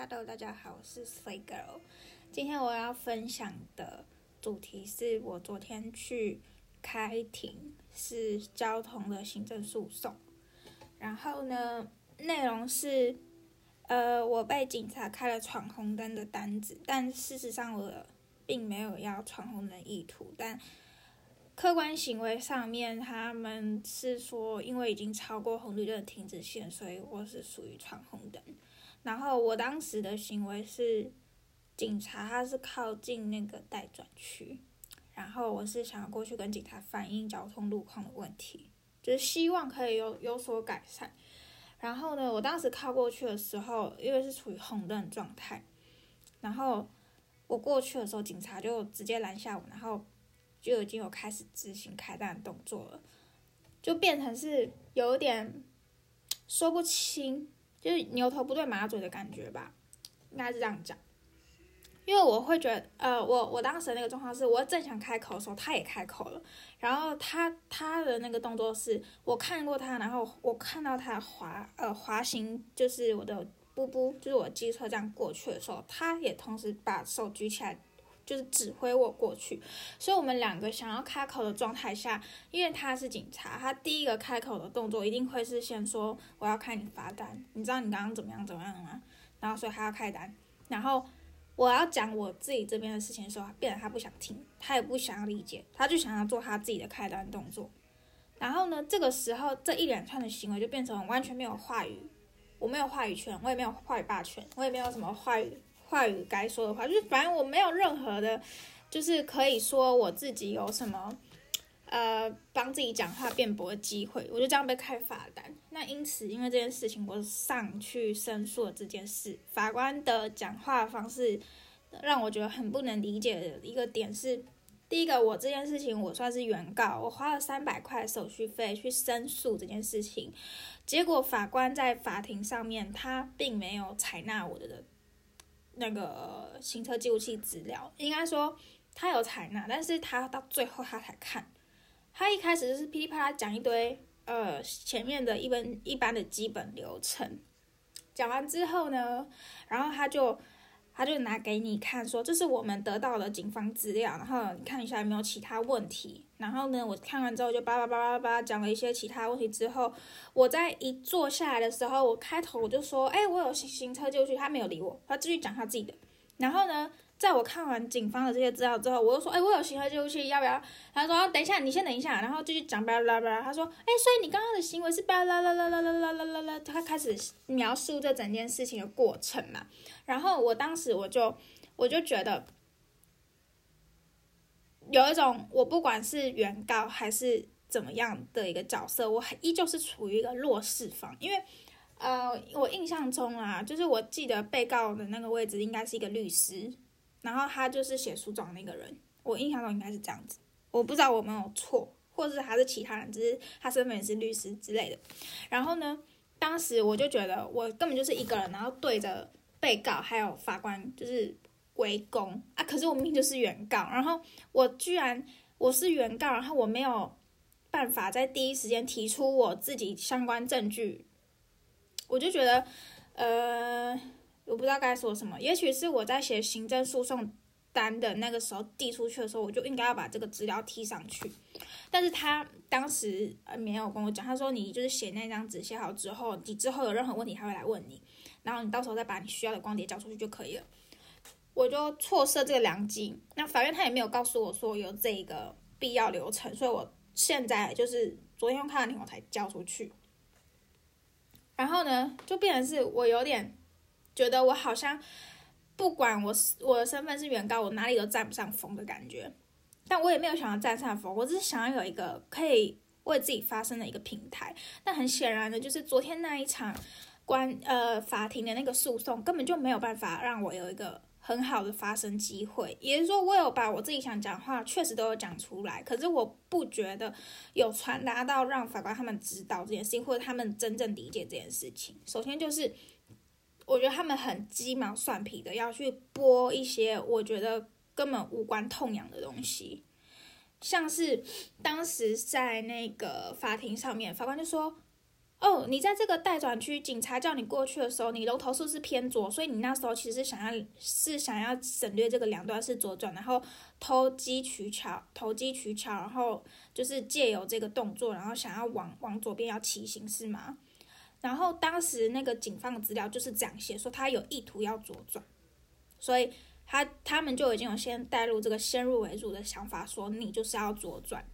Hello，大家好，我是 Slay Girl。今天我要分享的主题是我昨天去开庭，是交通的行政诉讼。然后呢，内容是，呃，我被警察开了闯红灯的单子，但事实上我并没有要闯红灯意图，但客观行为上面，他们是说，因为已经超过红绿灯停止线，所以我是属于闯红灯。然后我当时的行为是，警察他是靠近那个待转区，然后我是想要过去跟警察反映交通路况的问题，就是希望可以有有所改善。然后呢，我当时靠过去的时候，因为是处于红灯状态，然后我过去的时候，警察就直接拦下我，然后。就已经有开始执行开弹的动作了，就变成是有点说不清，就是牛头不对马嘴的感觉吧，应该是这样讲。因为我会觉得，呃，我我当时那个状况是我正想开口的时候，他也开口了，然后他他的那个动作是我看过他，然后我看到他滑呃滑行，就是我的布布，就是我机车这样过去的时候，他也同时把手举起来。就是指挥我过去，所以我们两个想要开口的状态下，因为他是警察，他第一个开口的动作一定会是先说我要开你罚单，你知道你刚刚怎么样怎么样吗？然后所以他要开单，然后我要讲我自己这边的事情的时候，变得他不想听，他也不想要理解，他就想要做他自己的开单动作。然后呢，这个时候这一连串的行为就变成完全没有话语，我没有话语权，我也没有话语霸权，我也没有什么话语。话语该说的话，就是反正我没有任何的，就是可以说我自己有什么，呃，帮自己讲话辩驳的机会，我就这样被开罚单。那因此，因为这件事情，我上去申诉了这件事。法官的讲话方式让我觉得很不能理解的一个点是，第一个，我这件事情我算是原告，我花了三百块手续费去申诉这件事情，结果法官在法庭上面他并没有采纳我的。那个行车记录器资料，应该说他有采纳，但是他到最后他才看。他一开始就是噼里啪啦讲一堆，呃，前面的一般一般的基本流程，讲完之后呢，然后他就。他就拿给你看，说这是我们得到的警方资料，然后你看一下有没有其他问题。然后呢，我看完之后就叭叭叭叭叭讲了一些其他问题。之后我在一坐下来的时候，我开头我就说，哎，我有行行车记录器，他没有理我，他继续讲他自己的。然后呢？在我看完警方的这些资料之后，我又说，哎，我有行车记录器，要不要？他说，等一下，你先等一下，然后继续讲巴拉巴拉。他说，哎，所以你刚刚的行为是巴拉拉拉拉拉拉拉拉拉。他开始描述这整件事情的过程嘛。然后我当时我就我就觉得有一种，我不管是原告还是怎么样的一个角色，我依旧是处于一个弱势方，因为呃，我印象中啊，就是我记得被告的那个位置应该是一个律师。然后他就是写诉状那个人，我印象中应该是这样子，我不知道我没有错，或者是还是其他人，只是他身份也是律师之类的。然后呢，当时我就觉得我根本就是一个人，然后对着被告还有法官就是围攻啊，可是我明明就是原告，然后我居然我是原告，然后我没有办法在第一时间提出我自己相关证据，我就觉得呃。我不知道该说什么，也许是我在写行政诉讼单的那个时候递出去的时候，我就应该要把这个资料贴上去。但是他当时呃没有跟我讲，他说你就是写那张纸写好之后，你之后有任何问题他会来问你，然后你到时候再把你需要的光碟交出去就可以了。我就错失这个良机。那法院他也没有告诉我说有这个必要流程，所以我现在就是昨天看完庭我才交出去。然后呢，就变成是我有点。觉得我好像不管我我的身份是原告，我哪里都占不上风的感觉。但我也没有想要占上风，我只是想要有一个可以为自己发声的一个平台。但很显然的，就是昨天那一场关呃法庭的那个诉讼，根本就没有办法让我有一个很好的发声机会。也是说，我有把我自己想讲话确实都有讲出来，可是我不觉得有传达到让法官他们知道这件事情，或者他们真正理解这件事情。首先就是。我觉得他们很鸡毛蒜皮的要去播一些我觉得根本无关痛痒的东西，像是当时在那个法庭上面，法官就说：“哦，你在这个待转区，警察叫你过去的时候，你龙头是不是偏左？所以你那时候其实是想要是想要省略这个两段是左转，然后投机取巧，投机取巧，然后就是借由这个动作，然后想要往往左边要骑行是吗？然后当时那个警方的资料就是这样写，说他有意图要左转，所以他他们就已经有先带入这个先入为主的想法，说你就是要左转。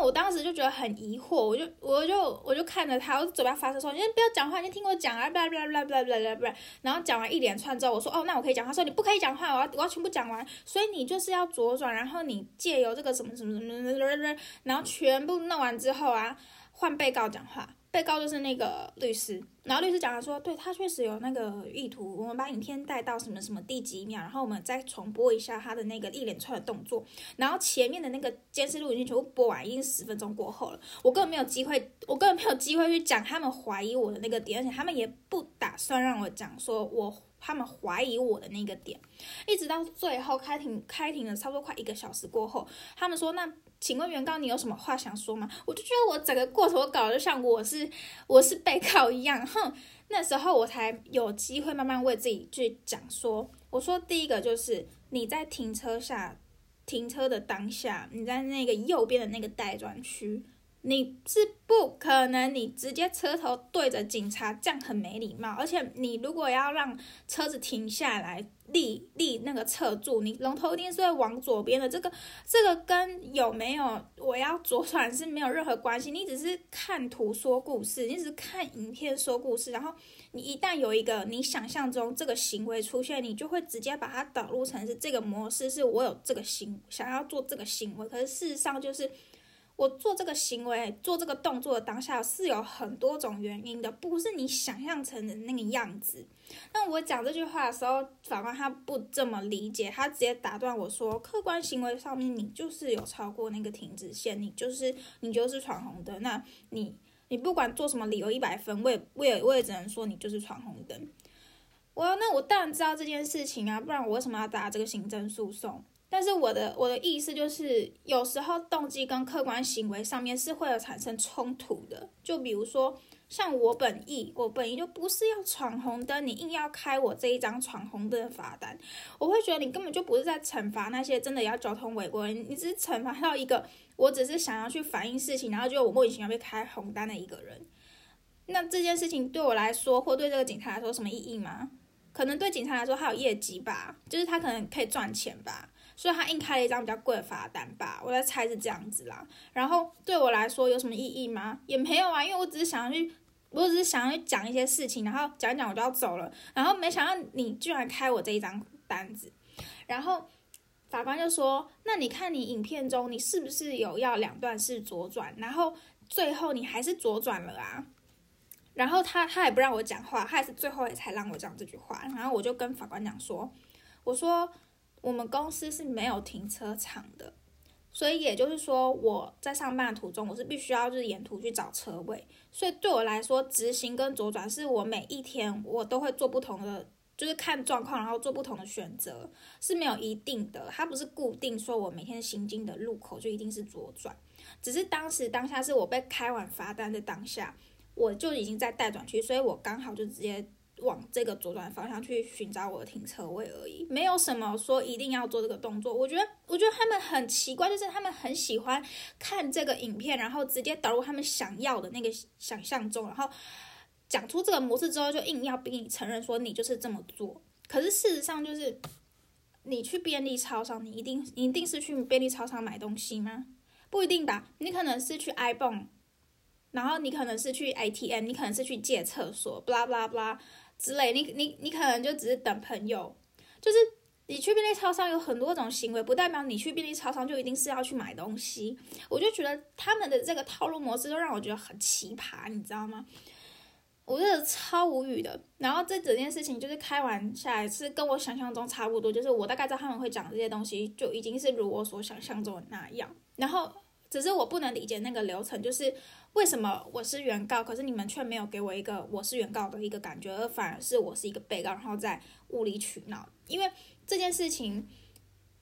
我当时就觉得很疑惑，我就我就我就看着他，我嘴巴发誓说：“你不要讲话，你听我讲啊！”啦啦啦啦啦不啦，然后讲完一连串之后，我说：“哦，那我可以讲话。”说：“你不可以讲话，我要我要全部讲完。”所以你就是要左转，然后你借由这个什么什么什么，然后全部弄完之后啊，换被告讲话。被告就是那个律师，然后律师讲他说，对他确实有那个意图，我们把影片带到什么什么第几秒，然后我们再重播一下他的那个一连串的动作，然后前面的那个监视录已经全部播完，已经十分钟过后了，我根本没有机会，我根本没有机会去讲他们怀疑我的那个点，而且他们也不打算让我讲说我他们怀疑我的那个点，一直到最后开庭开庭了差不多快一个小时过后，他们说那。请问原告，你有什么话想说吗？我就觉得我整个过程我搞得像我是我是被告一样，哼！那时候我才有机会慢慢为自己去讲说，我说第一个就是你在停车下停车的当下，你在那个右边的那个待转区。你是不可能，你直接车头对着警察，这样很没礼貌。而且你如果要让车子停下来，立立那个侧柱，你龙头一定是会往左边的。这个这个跟有没有我要左转是没有任何关系。你只是看图说故事，你只是看影片说故事。然后你一旦有一个你想象中这个行为出现，你就会直接把它导入成是这个模式，是我有这个行想要做这个行为。可是事实上就是。我做这个行为、做这个动作的当下是有很多种原因的，不是你想象成的那个样子。那我讲这句话的时候，法官他不这么理解，他直接打断我说：“客观行为上面，你就是有超过那个停止线，你就是你就是闯红灯。那你你不管做什么理由一百分，我也我也我也只能说你就是闯红灯。我那我当然知道这件事情啊，不然我为什么要打这个行政诉讼？”但是我的我的意思就是，有时候动机跟客观行为上面是会有产生冲突的。就比如说，像我本意，我本意就不是要闯红灯，你硬要开我这一张闯红灯的罚单，我会觉得你根本就不是在惩罚那些真的要交通违规，你只是惩罚到一个我只是想要去反映事情，然后就我莫名其妙被开红单的一个人。那这件事情对我来说，或对这个警察来说，什么意义吗？可能对警察来说，他有业绩吧，就是他可能可以赚钱吧。所以他硬开了一张比较贵的罚单吧，我在猜是这样子啦。然后对我来说有什么意义吗？也没有啊，因为我只是想要去，我只是想要去讲一些事情，然后讲一讲我就要走了。然后没想到你居然开我这一张单子，然后法官就说：“那你看你影片中你是不是有要两段式左转？然后最后你还是左转了啊？”然后他他也不让我讲话，他也是最后才让我讲这句话。然后我就跟法官讲说：“我说。”我们公司是没有停车场的，所以也就是说，我在上班的途中，我是必须要就是沿途去找车位。所以对我来说，直行跟左转是我每一天我都会做不同的，就是看状况，然后做不同的选择，是没有一定的，它不是固定说我每天行经的路口就一定是左转。只是当时当下是我被开完罚单的当下，我就已经在待转区，所以我刚好就直接。往这个左转方向去寻找我的停车位而已，没有什么说一定要做这个动作。我觉得，我觉得他们很奇怪，就是他们很喜欢看这个影片，然后直接导入他们想要的那个想象中，然后讲出这个模式之后，就硬要逼你承认说你就是这么做。可是事实上，就是你去便利超商，你一定一定是去便利超商买东西吗？不一定吧，你可能是去 iPhone，然后你可能是去 ATM，你可能是去借厕所，blah blah blah。之类，你你你可能就只是等朋友，就是你去便利超商有很多种行为，不代表你去便利超商就一定是要去买东西。我就觉得他们的这个套路模式都让我觉得很奇葩，你知道吗？我真的超无语的。然后这整件事情就是开完下来是跟我想象中差不多，就是我大概知道他们会讲这些东西，就已经是如我所想象中的那样。然后只是我不能理解那个流程，就是。为什么我是原告，可是你们却没有给我一个我是原告的一个感觉，而反而是我是一个被告，然后在无理取闹？因为这件事情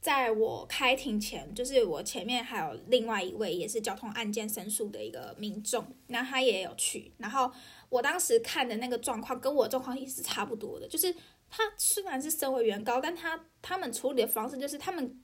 在我开庭前，就是我前面还有另外一位也是交通案件申诉的一个民众，那他也有去。然后我当时看的那个状况跟我状况也是差不多的，就是他虽然是身为原告，但他他们处理的方式就是他们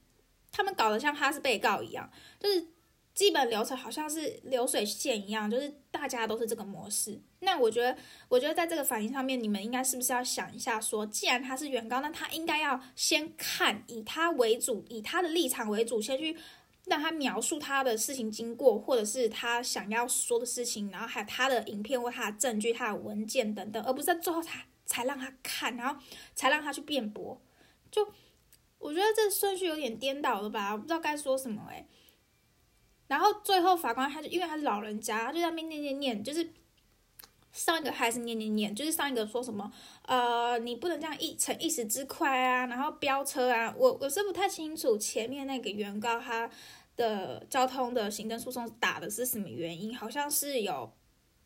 他们搞得像他是被告一样，就是。基本流程好像是流水线一样，就是大家都是这个模式。那我觉得，我觉得在这个反应上面，你们应该是不是要想一下，说既然他是原告，那他应该要先看以他为主，以他的立场为主，先去让他描述他的事情经过，或者是他想要说的事情，然后还有他的影片或他的证据、他的文件等等，而不是在最后才才让他看，然后才让他去辩驳。就我觉得这顺序有点颠倒了吧？我不知道该说什么诶。然后最后法官他就因为他是老人家，他就在那边念念念，就是上一个还是念念念，就是上一个说什么呃你不能这样一逞一时之快啊，然后飙车啊，我我是不太清楚前面那个原告他的交通的行政诉讼打的是什么原因，好像是有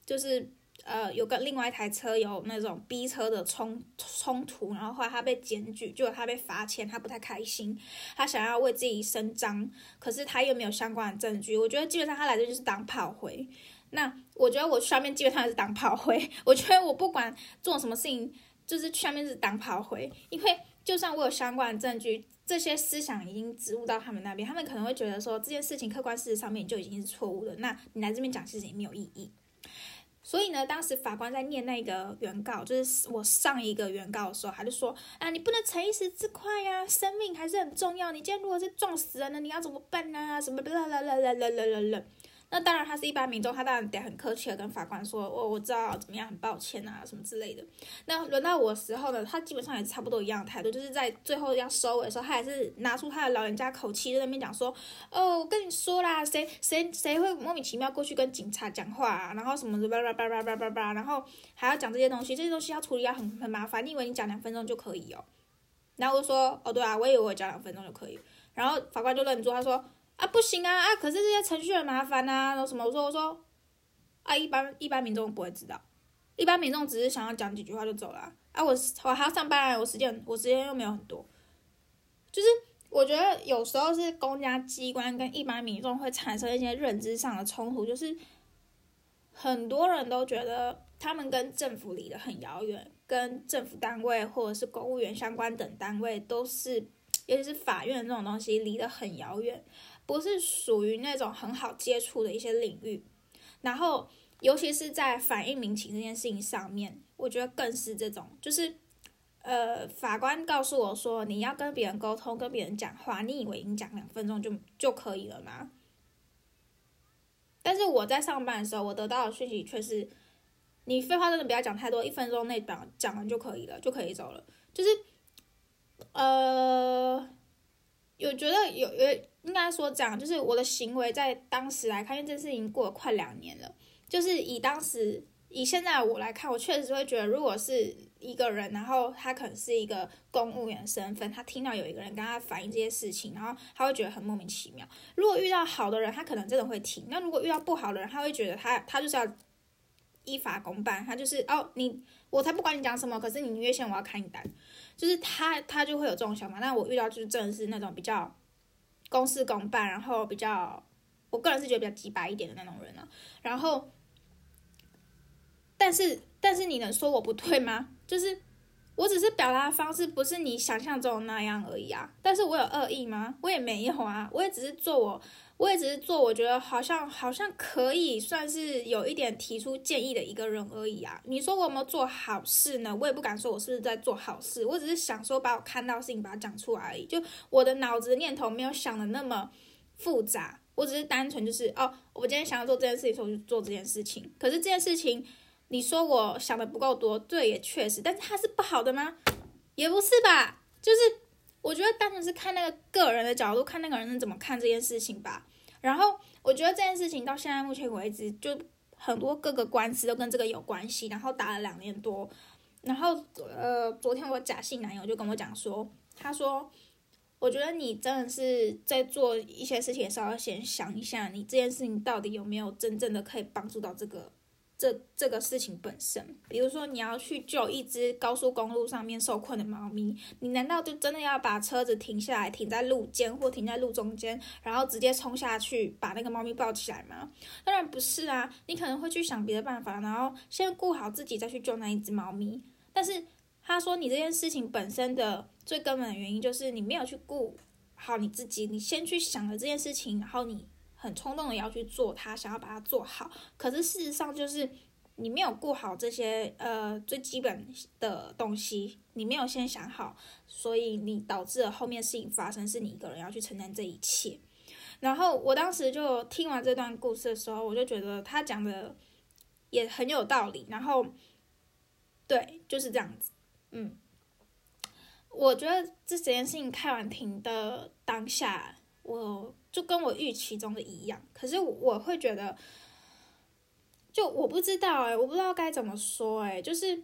就是。呃，有个另外一台车有那种逼车的冲冲突，然后后来他被检举，就他被罚钱，他不太开心，他想要为自己伸张，可是他又没有相关的证据。我觉得基本上他来这就是当炮灰。那我觉得我上面基本上是当炮灰。我觉得我不管做什么事情，就是下面是当炮灰，因为就算我有相关的证据，这些思想已经植入到他们那边，他们可能会觉得说这件事情客观事实上面就已经是错误的，那你来这边讲其实也没有意义。所以呢，当时法官在念那个原告，就是我上一个原告的时候，他就说啊，你不能逞一时之快呀，生命还是很重要。你今天如果是撞死人了，你要怎么办呢？什么啦啦啦啦啦啦啦啦。那当然，他是一般民众，他当然得很客气的跟法官说，我我知道怎么样，很抱歉啊，什么之类的。那轮到我的时候呢，他基本上也差不多一样的态度，就是在最后要收尾的时候，他还是拿出他的老人家口气在那边讲说，哦，我跟你说啦，谁谁谁会莫名其妙过去跟警察讲话，啊，然后什么的叭叭叭叭叭叭叭，然后还要讲这些东西，这些东西要处理要很很麻烦。你以为你讲两分钟就可以哦？然后我说，哦对啊，我以为我讲两分钟就可以。然后法官就愣住，他说。啊，不行啊啊！可是这些程序很麻烦呐，然后什么？我说我说，啊，一般一般民众不会知道，一般民众只是想要讲几句话就走了。啊，我我还要上班，我时间我时间又没有很多，就是我觉得有时候是公家机关跟一般民众会产生一些认知上的冲突，就是很多人都觉得他们跟政府离得很遥远，跟政府单位或者是公务员相关等单位都是，尤其是法院这种东西离得很遥远。不是属于那种很好接触的一些领域，然后尤其是在反映民情这件事情上面，我觉得更是这种，就是呃，法官告诉我说，你要跟别人沟通，跟别人讲话，你以为你讲两分钟就就可以了吗？但是我在上班的时候，我得到的讯息却是，你废话真的不要讲太多，一分钟内讲讲完就可以了，就可以走了，就是呃，有觉得有有。应该说这样，就是我的行为在当时来看，因为这事情过了快两年了，就是以当时以现在我来看，我确实会觉得，如果是一个人，然后他可能是一个公务员身份，他听到有一个人跟他反映这些事情，然后他会觉得很莫名其妙。如果遇到好的人，他可能真的会听；那如果遇到不好的人，他会觉得他他就是要依法公办，他就是哦你我才不管你讲什么，可是你约线我要开你单，就是他他就会有这种想法。但我遇到就是真的是那种比较。公事公办，然后比较，我个人是觉得比较直白一点的那种人啊。然后，但是，但是你能说我不对吗？就是我只是表达方式不是你想象中的那样而已啊。但是我有恶意吗？我也没有啊，我也只是做我。我也只是做，我觉得好像好像可以算是有一点提出建议的一个人而已啊。你说我有没有做好事呢？我也不敢说我是不是在做好事，我只是想说把我看到事情把它讲出来而已。就我的脑子念头没有想的那么复杂，我只是单纯就是哦，我今天想要做这件事情，所以我就做这件事情。可是这件事情，你说我想的不够多，对，也确实，但是它是不好的吗？也不是吧，就是。我觉得单纯是看那个个人的角度，看那个人怎么看这件事情吧。然后我觉得这件事情到现在目前为止，就很多各个官司都跟这个有关系，然后打了两年多。然后呃，昨天我假性男友就跟我讲说，他说，我觉得你真的是在做一些事情的时候，要先想一下，你这件事情到底有没有真正的可以帮助到这个这这个事情本身，比如说你要去救一只高速公路上面受困的猫咪，你难道就真的要把车子停下来，停在路肩或停在路中间，然后直接冲下去把那个猫咪抱起来吗？当然不是啊，你可能会去想别的办法，然后先顾好自己，再去救那一只猫咪。但是他说你这件事情本身的最根本的原因就是你没有去顾好你自己，你先去想了这件事情，然后你。很冲动的要去做它，想要把它做好，可是事实上就是你没有顾好这些呃最基本的东西，你没有先想好，所以你导致了后面事情发生，是你一个人要去承担这一切。然后我当时就听完这段故事的时候，我就觉得他讲的也很有道理。然后，对，就是这样子。嗯，我觉得这整件事情开完庭的当下，我。就跟我预期中的一样，可是我会觉得，就我不知道哎，我不知道该怎么说哎，就是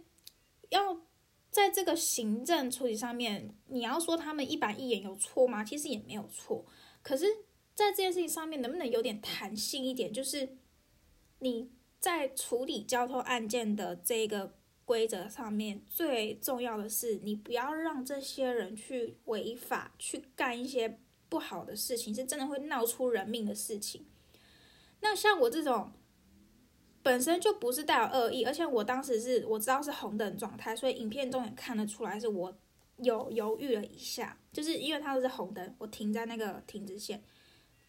要在这个行政处理上面，你要说他们一板一眼有错吗？其实也没有错，可是，在这件事情上面，能不能有点弹性一点？就是你在处理交通案件的这个规则上面，最重要的是，你不要让这些人去违法，去干一些。不好的事情是真的会闹出人命的事情。那像我这种本身就不是带有恶意，而且我当时是我知道是红灯状态，所以影片中也看得出来是我有犹豫了一下，就是因为它都是红灯，我停在那个停止线。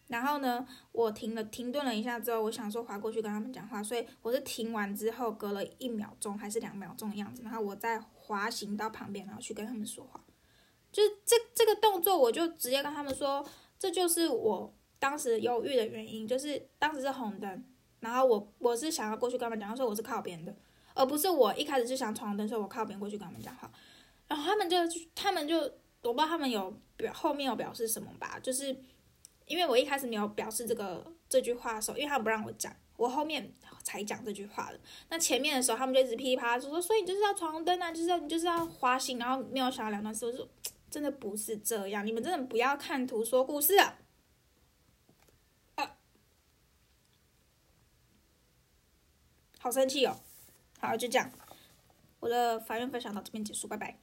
然后呢，我停了停顿了一下之后，我想说划过去跟他们讲话，所以我是停完之后隔了一秒钟还是两秒钟的样子，然后我再滑行到旁边，然后去跟他们说话。就是这这个动作，我就直接跟他们说，这就是我当时犹豫的原因，就是当时是红灯，然后我我是想要过去跟他们讲，说我是靠边的，而不是我一开始是想闯红灯，所以我靠边过去跟他们讲话，然后他们就他们就我不知道他们有表后面有表示什么吧，就是因为我一开始没有表示这个这句话的时候，因为他们不让我讲，我后面才讲这句话的，那前面的时候他们就一直噼里啪啦说，所以你就是要闯红灯啊，就是要你就是要滑行，然后没有想到两段时候就。真的不是这样，你们真的不要看图说故事啊！好生气哦！好，就这样，我的法院分享到这边结束，拜拜。